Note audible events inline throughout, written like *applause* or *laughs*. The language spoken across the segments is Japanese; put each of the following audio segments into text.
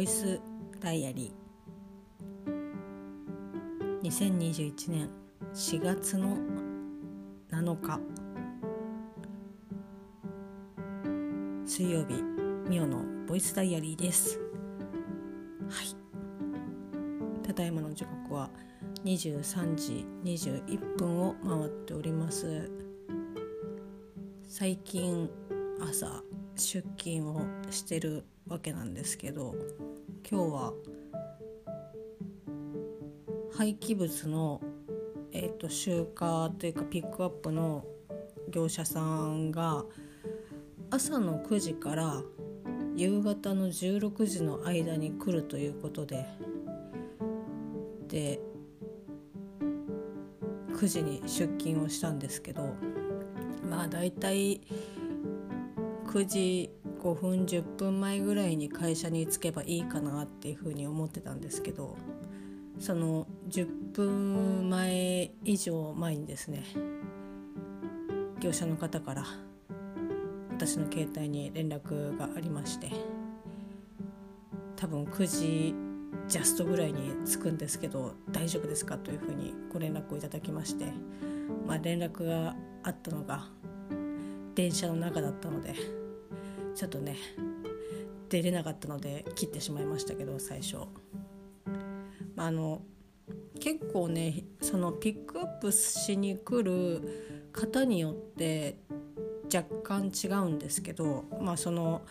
ボイスダイアリー。2021年4月の7日。水曜日ミオのボイスダイアリーです。はい。ただいまの時刻は23時21分を回っております。最近朝出勤をしてるわけなんですけど今日は廃棄物の、えーと、集荷というかピックアップの業者さんが朝の9時から夕方の16時の間に来るということでで9時に出勤をしたんですけどまあ大体9時5分10分前ぐらいに会社に着けばいいかなっていうふうに思ってたんですけどその10分前以上前にですね業者の方から私の携帯に連絡がありまして多分9時ジャストぐらいに着くんですけど大丈夫ですかというふうにご連絡をいただきまして、まあ、連絡があったのが電車の中だったのでちょっとね出れなかったので切ってしまいましたけど最初。あの結構ねそのピックアップしに来る方によって若干違うんですけどまあその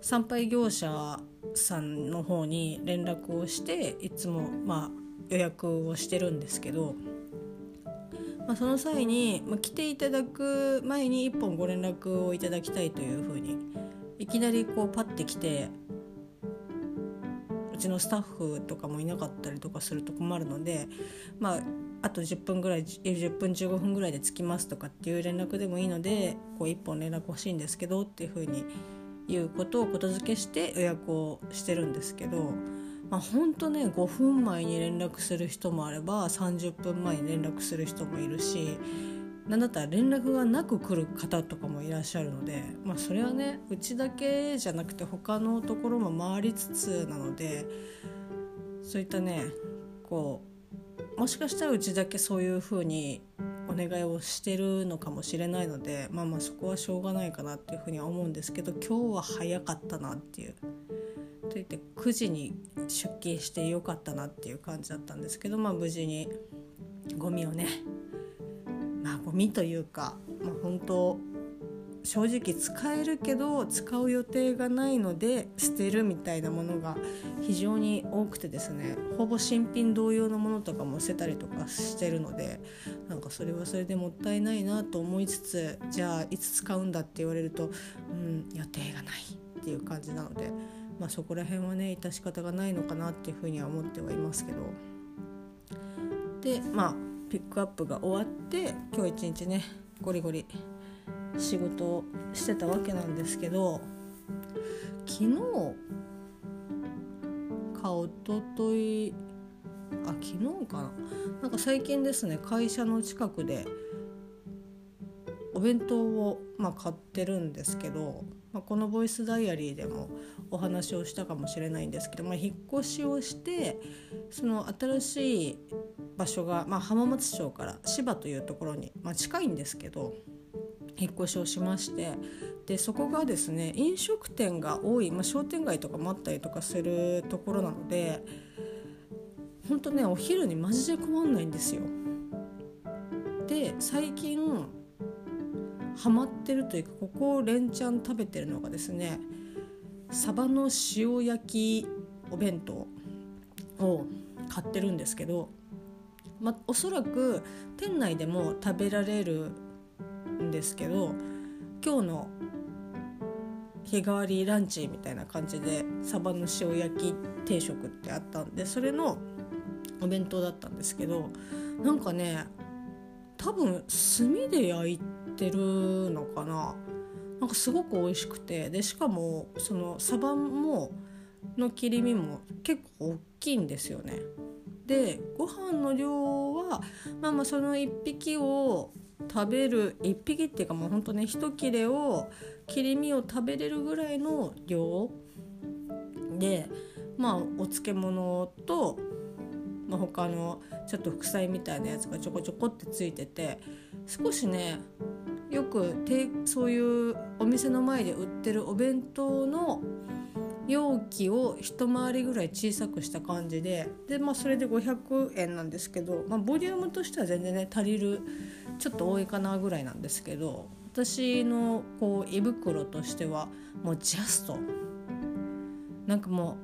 参拝業者さんの方に連絡をしていつもまあ予約をしてるんですけどまあ、その際に、まあ、来ていただく前に1本ご連絡をいただきたいというふうにいきなりこうパッて来てうちのスタッフとかもいなかったりとかすると困るのでまああと10分ぐらい10分15分ぐらいで着きますとかっていう連絡でもいいのでこう1本連絡欲しいんですけどっていうふうに言うことをことづけして予約をしてるんですけど。まあ、ほんとね5分前に連絡する人もあれば30分前に連絡する人もいるし何だったら連絡がなく来る方とかもいらっしゃるので、まあ、それはねうちだけじゃなくて他のところも回りつつなのでそういったねこうもしかしたらうちだけそういう風にお願いをしてるのかもしれないのでまあまあそこはしょうがないかなっていうふうには思うんですけど今日は早かったなっていう。といって9時に出勤してよかったなっていう感じだったんですけど、まあ、無事にゴミをねまあゴミというか、まあ、本当正直使えるけど使う予定がないので捨てるみたいなものが非常に多くてですねほぼ新品同様のものとかも捨てたりとかしてるのでなんかそれはそれでもったいないなと思いつつじゃあいつ使うんだって言われるとうん予定がないっていう感じなのでまあ、そこら辺はね致し方がないのかなっていうふうには思ってはいますけど。でまあピックアップが終わって今日一日ねゴリゴリ仕事をしてたわけなんですけど昨日かおとといあ昨日かな？なんか最近ですね会社の近くでお弁当を、まあ、買ってるんですけどまあ、このボイスダイアリーでもお話をしたかもしれないんですけど、まあ、引っ越しをしてその新しい場所が、まあ、浜松町から芝というところに、まあ、近いんですけど引っ越しをしましてでそこがですね飲食店が多い、まあ、商店街とかもあったりとかするところなので本当ねお昼にマジで困んないんですよ。で最近ハマってるというかここを連チャン食べてるのがですねサバの塩焼きお弁当を買ってるんですけど、まおそらく店内でも食べられるんですけど今日の日替わりランチみたいな感じでサバの塩焼き定食ってあったんでそれのお弁当だったんですけどなんかね多分炭で焼いてるのかな。なんかすごく美味しくて。でしかもそのサバもの切り身も結構大きいんですよね。でご飯の量はまあまあその1匹を食べる1匹っていうかもうほんとね一切れを切り身を食べれるぐらいの量。でまあお漬物と、他のちょっと副菜みたいなやつがちょこちょこってついてて少しねよくそういうお店の前で売ってるお弁当の容器を一回りぐらい小さくした感じでで、まあ、それで500円なんですけど、まあ、ボリュームとしては全然ね足りるちょっと多いかなぐらいなんですけど私のこう胃袋としてはもうジャスト。なんかも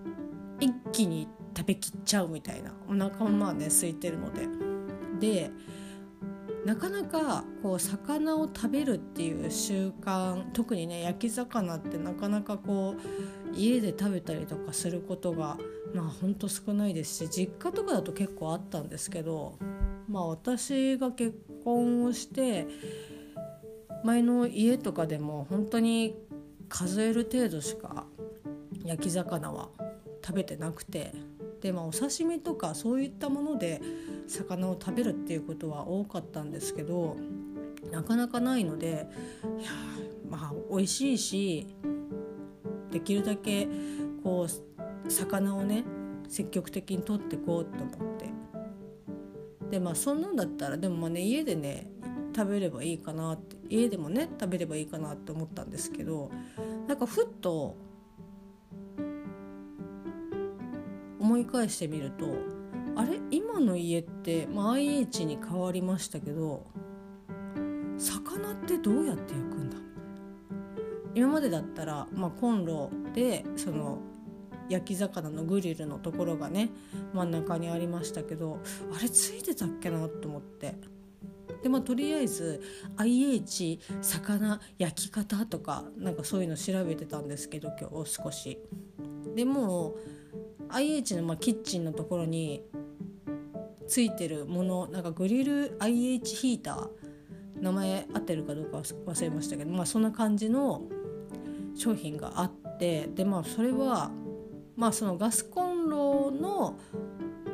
う一気に食べきっちゃうみたいな。お腹もまあね空いてるので。でなかなかこう魚を食べるっていう習慣特にね焼き魚ってなかなかこう家で食べたりとかすることがまあほんと少ないですし実家とかだと結構あったんですけどまあ私が結婚をして前の家とかでも本当に数える程度しか焼き魚は食べてなくて。でまあお刺身とかそういったもので魚を食べるっていうことは多かったんですけどなかなかないのでいやまあ美味しいしできるだけこう魚をね積極的に取ってこうと思って。でまあそんなんだったらでもまあね家でね食べればいいかなって家でもね食べればいいかなって思ったんですけどなんかふっと思い返してみるとあれ？今の家って、まあ、IH に変わりましたけど魚ってどうやって焼くんだ？今までだったら、まあ、コンロでその焼き魚のグリルのところがね真ん中にありましたけどあれついてたっけなと思って。でまあとりあえず IH 魚焼き方とかなんかそういうの調べてたんですけど今日少し。でも IH のまあキッチンのところについてるものなんかグリル IH ヒーター名前合ってるかどうか忘れましたけどまあそんな感じの商品があってでまあそれはまあそのガスコンロの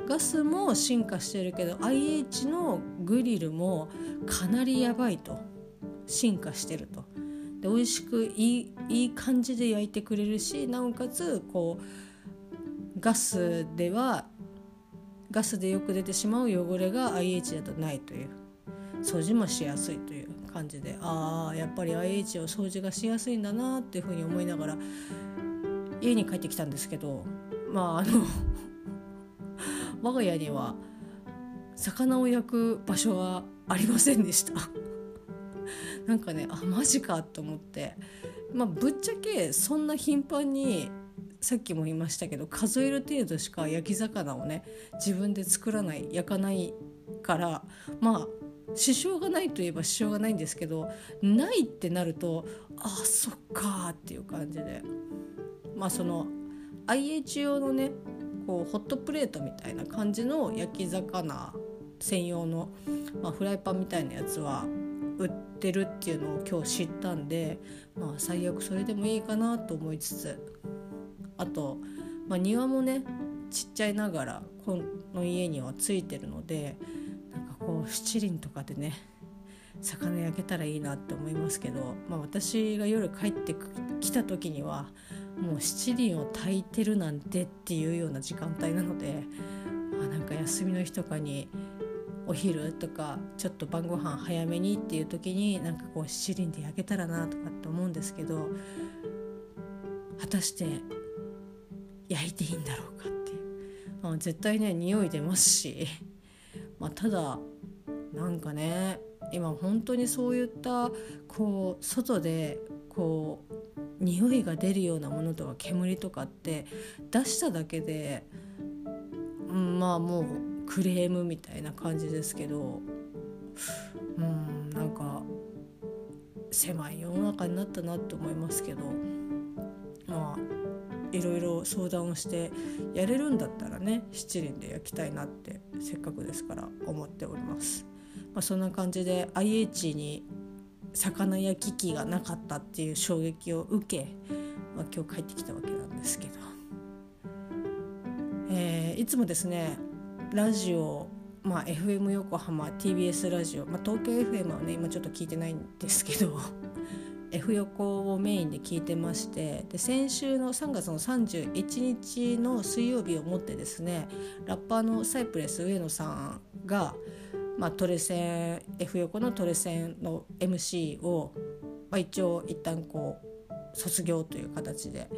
ガスも進化してるけど IH のグリルもかなりやばいと。進化してると。で美味しくいいいい感じで焼いてくれるしなおかつこうガスではガスでよく出てしまう汚れが IH だとないという。掃除もしやすいという感じで。ああやっぱり IH を掃除がしやすいんだなっていうふうに思いながら家に帰ってきたんですけどまああの我が家には魚を焼く場所はありませんでした。なんかねあマジかと思って。まあぶっちゃけそんな頻繁にさっきも言いましたけど数える程度しか焼き魚をね自分で作らない焼かないからまあ支障がないといえば支障がないんですけどないってなるとあそっかっていう感じで。まあその IH 用のねこうホットプレートみたいな感じの焼き魚専用の、まあ、フライパンみたいなやつは売ってるっていうのを今日知ったんで、まあ、最悪それでもいいかなと思いつつ。あと、まあ、庭もねちっちゃいながらこの家にはついてるのでなんかこう七輪とかでね魚焼けたらいいなって思いますけど、まあ、私が夜帰ってきた時にはもう七輪を炊いてるなんてっていうような時間帯なので、まあ、なんか休みの日とかにお昼とかちょっと晩ご飯早めにっていう時になんかこう七輪で焼けたらなとかって思うんですけど果たして焼いていいんだろうかってう、まあ、絶対ね匂い出ますし、*laughs* まあ、ただなんかね今本当にそういったこう外でこう匂いが出るようなものとか煙とかって出しただけで、うん、まあもうクレームみたいな感じですけどうんなんか狭い世の中になったなって思いますけど。まあいろいろ相談をしてやれるんだったらね七輪で焼きたいなってせっかくですから思っております。まあ、そんな感じで IH に魚焼き器がなかったっていう衝撃を受け、まあ、今日帰ってきたわけなんですけど、えー、いつもですねラジオ、まあ、FM 横浜 TBS ラジオ、まあ、東京 FM はね今ちょっと聞いてないんですけど F 横をメインで聞いてましてで先週の3月の31日の水曜日をもってですねラッパーのサイプレス上野さんが、まあ、トレセン F 横のトレセンの MC を、まあ、一応一旦こう卒業という形で、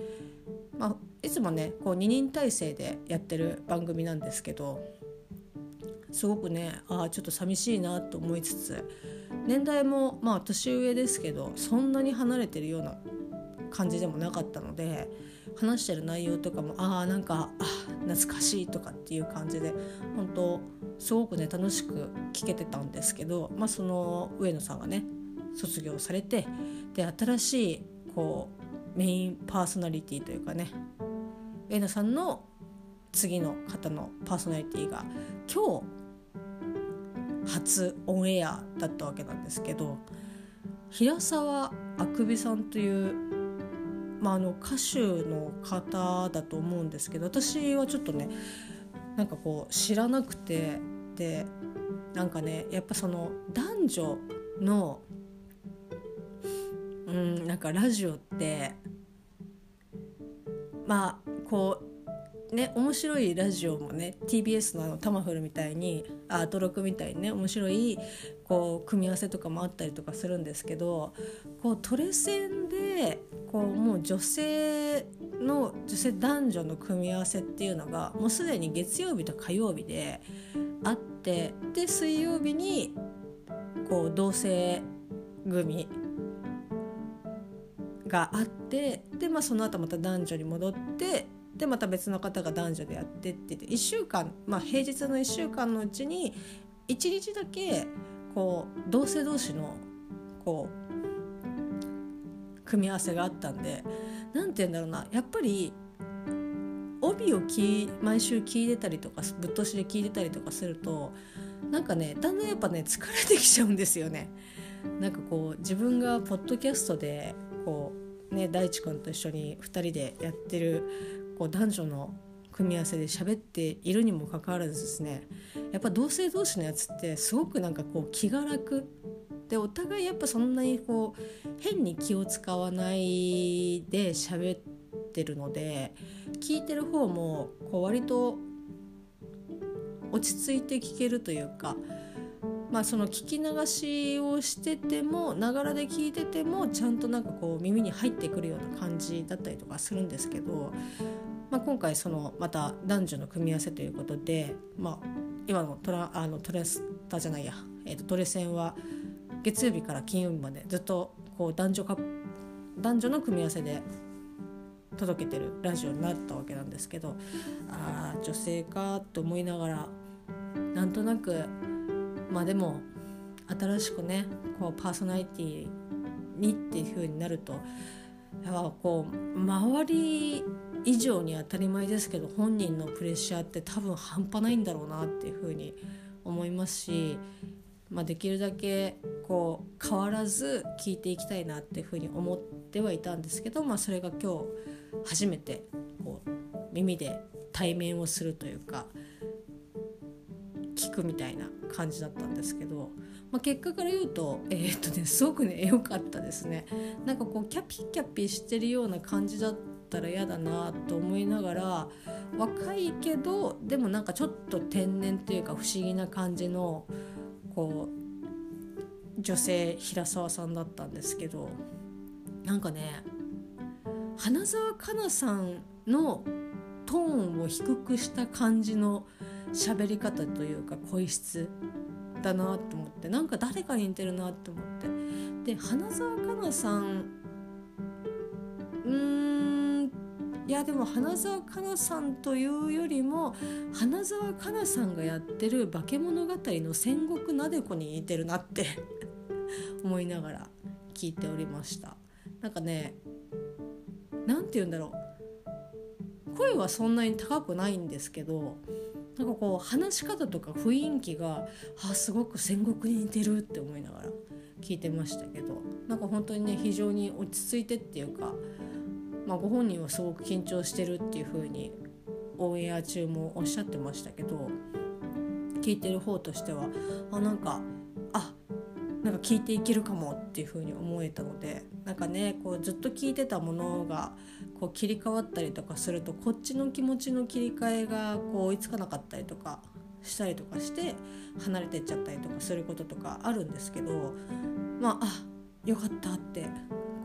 まあ、いつもねこう2人体制でやってる番組なんですけどすごくねああちょっと寂しいなと思いつつ年代もまあ年上ですけどそんなに離れてるような感じでもなかったので話してる内容とかもああなんかあ懐かしいとかっていう感じで本当すごくね楽しく聞けてたんですけど、まあ、その上野さんがね卒業されてで新しいこうメインパーソナリティというかね上野さんの次の方のパーソナリティが今日初オンエアだったわけなんですけど平沢あくびさんという、まあ、あの歌手の方だと思うんですけど私はちょっとねなんかこう知らなくてでなんかねやっぱその男女のうんなんかラジオってまあこうね面白いラジオもね TBS のあのタマフルみたいにアートロクみたいにね面白いこう組み合わせとかもあったりとかするんですけどこうトレセンでこうもう女性の女性男女の組み合わせっていうのがもうすでに月曜日と火曜日であってで水曜日にこう同性組があってで、まあ、その後また男女に戻ってでまた別の方が男女でやってってて1週間、まあ、平日の1週間のうちに1日だけこう同性同士のこう組み合わせがあったんで何て言うんだろうなやっぱり帯を毎週聞いてたりとかぶっ通しで聞いてたりとかするとなんかねだんだんやっぱね疲れてきちゃうんですよね。なんかこう自分がポッドキャストでこうね大地君と一緒に2人でやってるこう男女の組み合わせで喋っているにもかかわらずですねやっぱ同性同士のやつってすごくなんかこう気が楽でお互いやっぱそんなにこう変に気を使わないで喋ってるので聞いてる方もこう割と落ち着いて聞けるというか。まあ、その聞き流しをしててもながらで聞いててもちゃんとなんかこう耳に入ってくるような感じだったりとかするんですけどまあ、今回そのまた男女の組み合わせということで、まあ、今のトラあのトレスタじゃないや、えー、とトレセンは月曜日から金曜日までずっとこう男女か男女の組み合わせで届けてるラジオになったわけなんですけどああ女性かと思いながらなんとなくまあでも新しくねこうパーソナリティにっていう風になるとやっぱこう周り以上に当たり前ですけど本人のプレッシャーって多分半端ないんだろうなっていうふうに思いますし、まあ、できるだけこう変わらず聞いていきたいなっていうふうに思ってはいたんですけど、まあ、それが今日初めてこう耳で対面をするというか聞くみたいな感じだったんですけど、まあ、結果から言うとえー、っとねすごくね良かったですね。なんかこうキャピキャピしてるような感じだっったら嫌だなと思いながら若いけどでもなんかちょっと天然というか不思議な感じのこう女性平沢さんだったんですけどなんかね花澤香菜さんのトーンを低くした感じの喋り方というか声質だなと思ってなんか誰かに似てるなと思って。で花澤香菜さんうんいやでも花澤香菜さんというよりも花澤香菜さんがやってる化け物語の戦国なでこに似てるなって *laughs* 思いながら聞いておりました。なんかね何て言うんだろう。声はそんなに高くないんですけどなんかこう話し方とか雰囲気があすごく戦国に似てるって思いながら聞いてましたけどなんか本当にね非常に落ち着いてっていうかまあ、ご本人はすごく緊張してるっていう風にオンエア中もおっしゃってましたけど聞いてる方としてはあなんかあなんか聞いていけるかもっていうふうに思えたのでなんかねこうずっと聞いてたものがこう切り替わったりとかするとこっちの気持ちの切り替えがこう追いつかなかったりとかしたりとかして離れてっちゃったりとかすることとかあるんですけどまああよかったって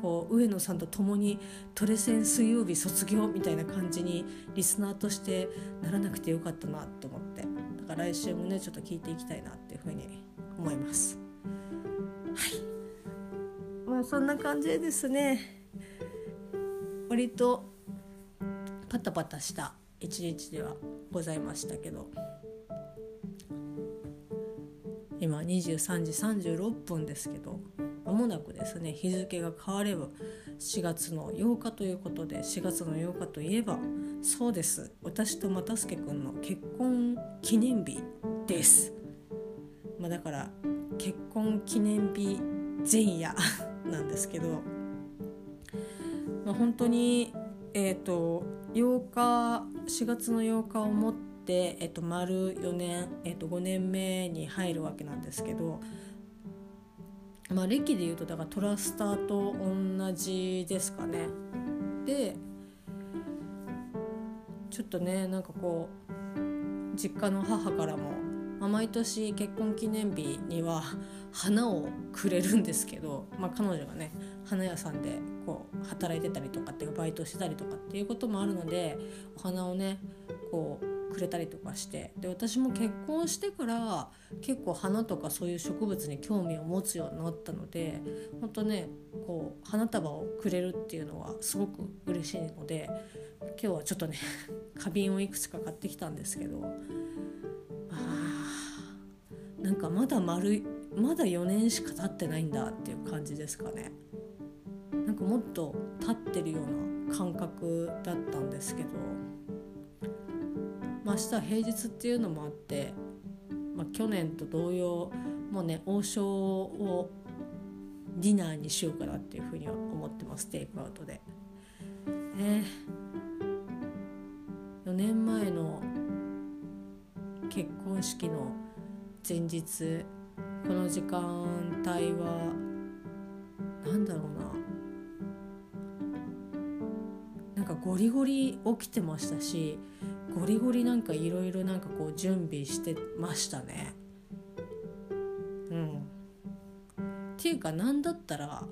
こう上野さんと共にトレセン水曜日卒業みたいな感じにリスナーとしてならなくてよかったなって思ってだから来週もねちょっと聞いていきたいなっていうふうに思います。はいまあそんな感じでですね割とパタパタした一日ではございましたけど今23時36分ですけどもなくですね日付が変われば4月の8日ということで4月の8日といえばそうです。私と又助君の結婚記念日です、まあ、だから結婚記念日前夜 *laughs* なんですけど、まあ、本当にえっ、ー、と8日4月の8日をもって、えー、と丸4年、えー、と5年目に入るわけなんですけどまあ、歴でいうとだからトラスターと同じですかね。でちょっとねなんかこう実家の母からも、ま、毎年結婚記念日には花をくれるんですけど、まあ、彼女がね花屋さんでこう働いてたりとかっていうバイトしてたりとかっていうこともあるのでお花をねこうくれたりとかしてで私も結婚してから結構花とかそういう植物に興味を持つようになったので本当ねこう花束をくれるっていうのはすごく嬉しいので今日はちょっとね *laughs* 花瓶をいくつか買ってきたんですけどあなんかまだ丸いまだ4年しか経ってないんだっていう感じですかね。なんかもっと経ってるような感覚だったんですけどまあ、明日は平日っていうのもあって、まあ、去年と同様もうね王将をディナーにしようかなっていうふうには思ってますテイクアウトで。ね、4年前の結婚式の前日この時間帯は何だろうななんかゴリゴリ起きてましたしゴリゴリなんかいろいろなんかこう準備してましたね。うん。っていうか何だったら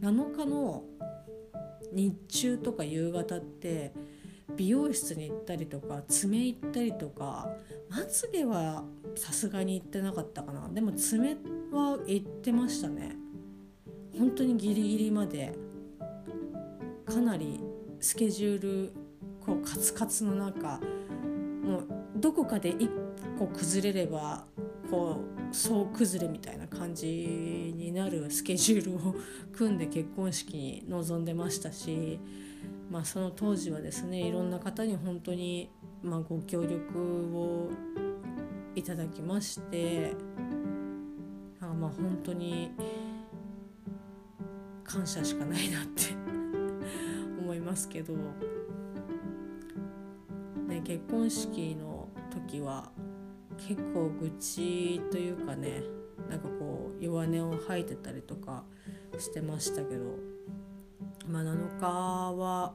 7日の日中とか夕方って美容室に行ったりとか爪行ったりとかまつげはさすがに行ってなかったかなでも爪は行ってましたね本当にギリギリまでかなりスケジュールこうカツカツの中もうどこかで一個崩れればこう総崩れみたいな感じになるスケジュールを組んで結婚式に臨んでましたし、まあ、その当時はですねいろんな方に本当に、まあ、ご協力をいただきましてあまあ本当に感謝しかないなって *laughs* 思いますけど。結婚式の時は結構愚痴というかねなんかこう弱音を吐いてたりとかしてましたけど、まあ、7日は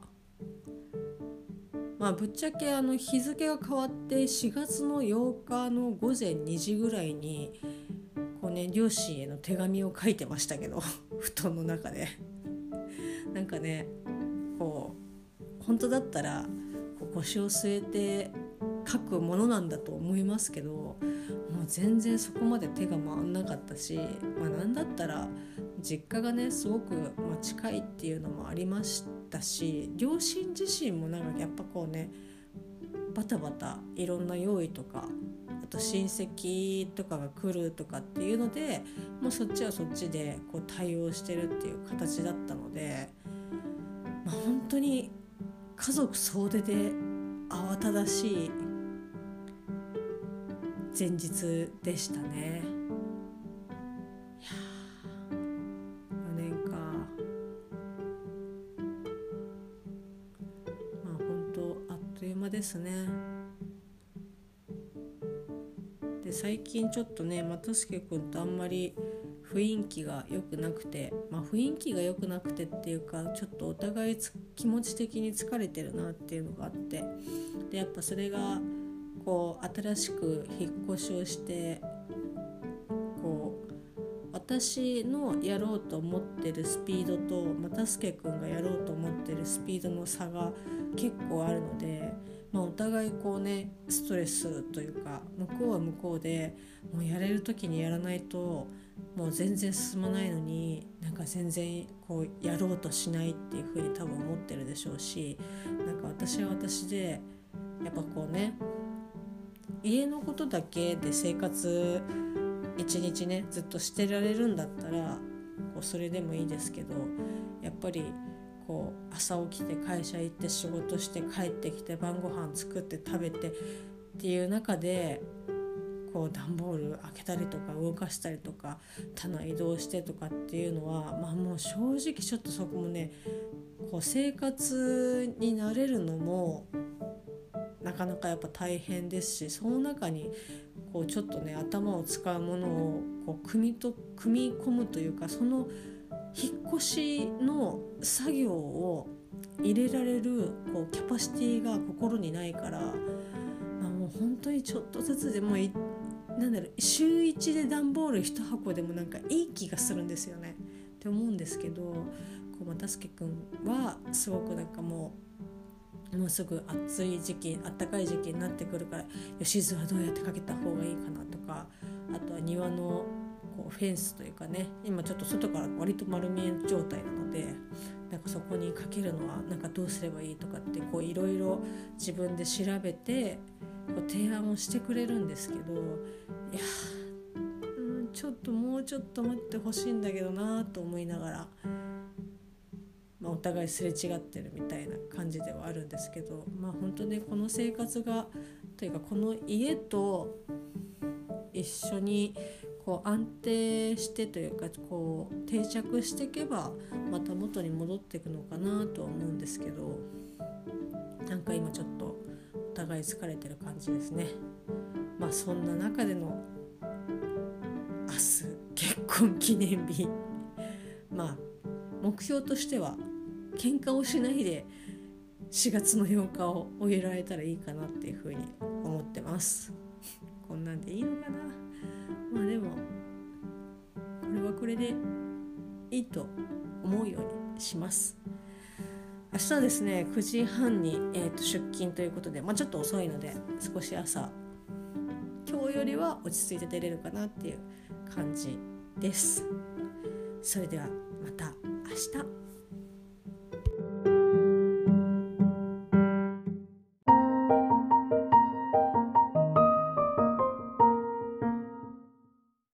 まあぶっちゃけあの日付が変わって4月の8日の午前2時ぐらいにこうね両親への手紙を書いてましたけど *laughs* 布団の中で。なんかねこう本当だったら腰を据えて書くものなんだと思いますけどもう全然そこまで手が回んなかったし、まあ、なんだったら実家がねすごく、ま近いっていうのもありましたし両親自身もなんかやっぱこうねバタバタいろんな用意とかあと親戚とかが来るとかっていうのでもうそっちはそっちでこう対応してるっていう形だったので、まあ、本当に家族総出で慌ただしい前日でしたね。いや4年かまあ本当あっという間ですね。で最近ちょっとね又助君とあんまり雰囲気が良くなくて、まあ、雰囲気が良くなくてっていうかちょっとお互い気持ち的に疲れてるなっていうのがあってでやっぱそれがこう新しく引っ越しをしてこう私のやろうと思ってるスピードと又助君がやろうと思ってるスピードの差が結構あるので。まあ、お互いこうねストレスというか向こうは向こうでもうやれる時にやらないともう全然進まないのになんか全然こうやろうとしないっていう風に多分思ってるでしょうしなんか私は私でやっぱこうね家のことだけで生活一日ねずっとしてられるんだったらこうそれでもいいですけどやっぱりこう朝起きて会社行って仕事して帰ってきて晩ご飯作って食べてっていう中でこう段ボール開けたりとか動かしたりとか棚移動してとかっていうのはまあもう正直ちょっとそこもねこう生活に慣れるのもなかなかやっぱ大変ですしその中にこうちょっとね頭を使うものをこう組みと組み込むというかその引っ越しの作業を入れられるこうキャパシティが心にないから、あ、もう本当にちょっとずつでもなんだろう週1で段ボール1箱でもなんかいい気がするんですよね。って思うんですけどこう又助君はすごくなんかもうもうすぐ暑い時期あったかい時期になってくるから吉津はどうやってかけた方がいいかなとかあとは庭のこうフェンスというかね今ちょっと外から割と丸見え状態なのでなんかそこにかけるのはなんかどうすればいいとかっていろいろ自分で調べて提案をしてくれるんですけどいやちょっともうちょっと待ってほしいんだけどなと思いながら、まあ、お互いすれ違ってるみたいな感じではあるんですけどまあ本当ねこの生活がというかこの家と一緒にこう安定してというかこう定着していけばまた元に戻っていくのかなとは思うんですけどなんか今ちょっと互い疲れてる感じですね。まあそんな中での明日結婚記念日まあ目標としては喧嘩をしないで4月の8日を終えられたらいいかなっていうふうに思ってます。こんなんでいいのかな？まあでもこれはこれでいいと思うようにします明日はですね9時半に、えー、と出勤ということで、まあ、ちょっと遅いので少し朝今日よりは落ち着いて出れるかなっていう感じです。それではまた明日。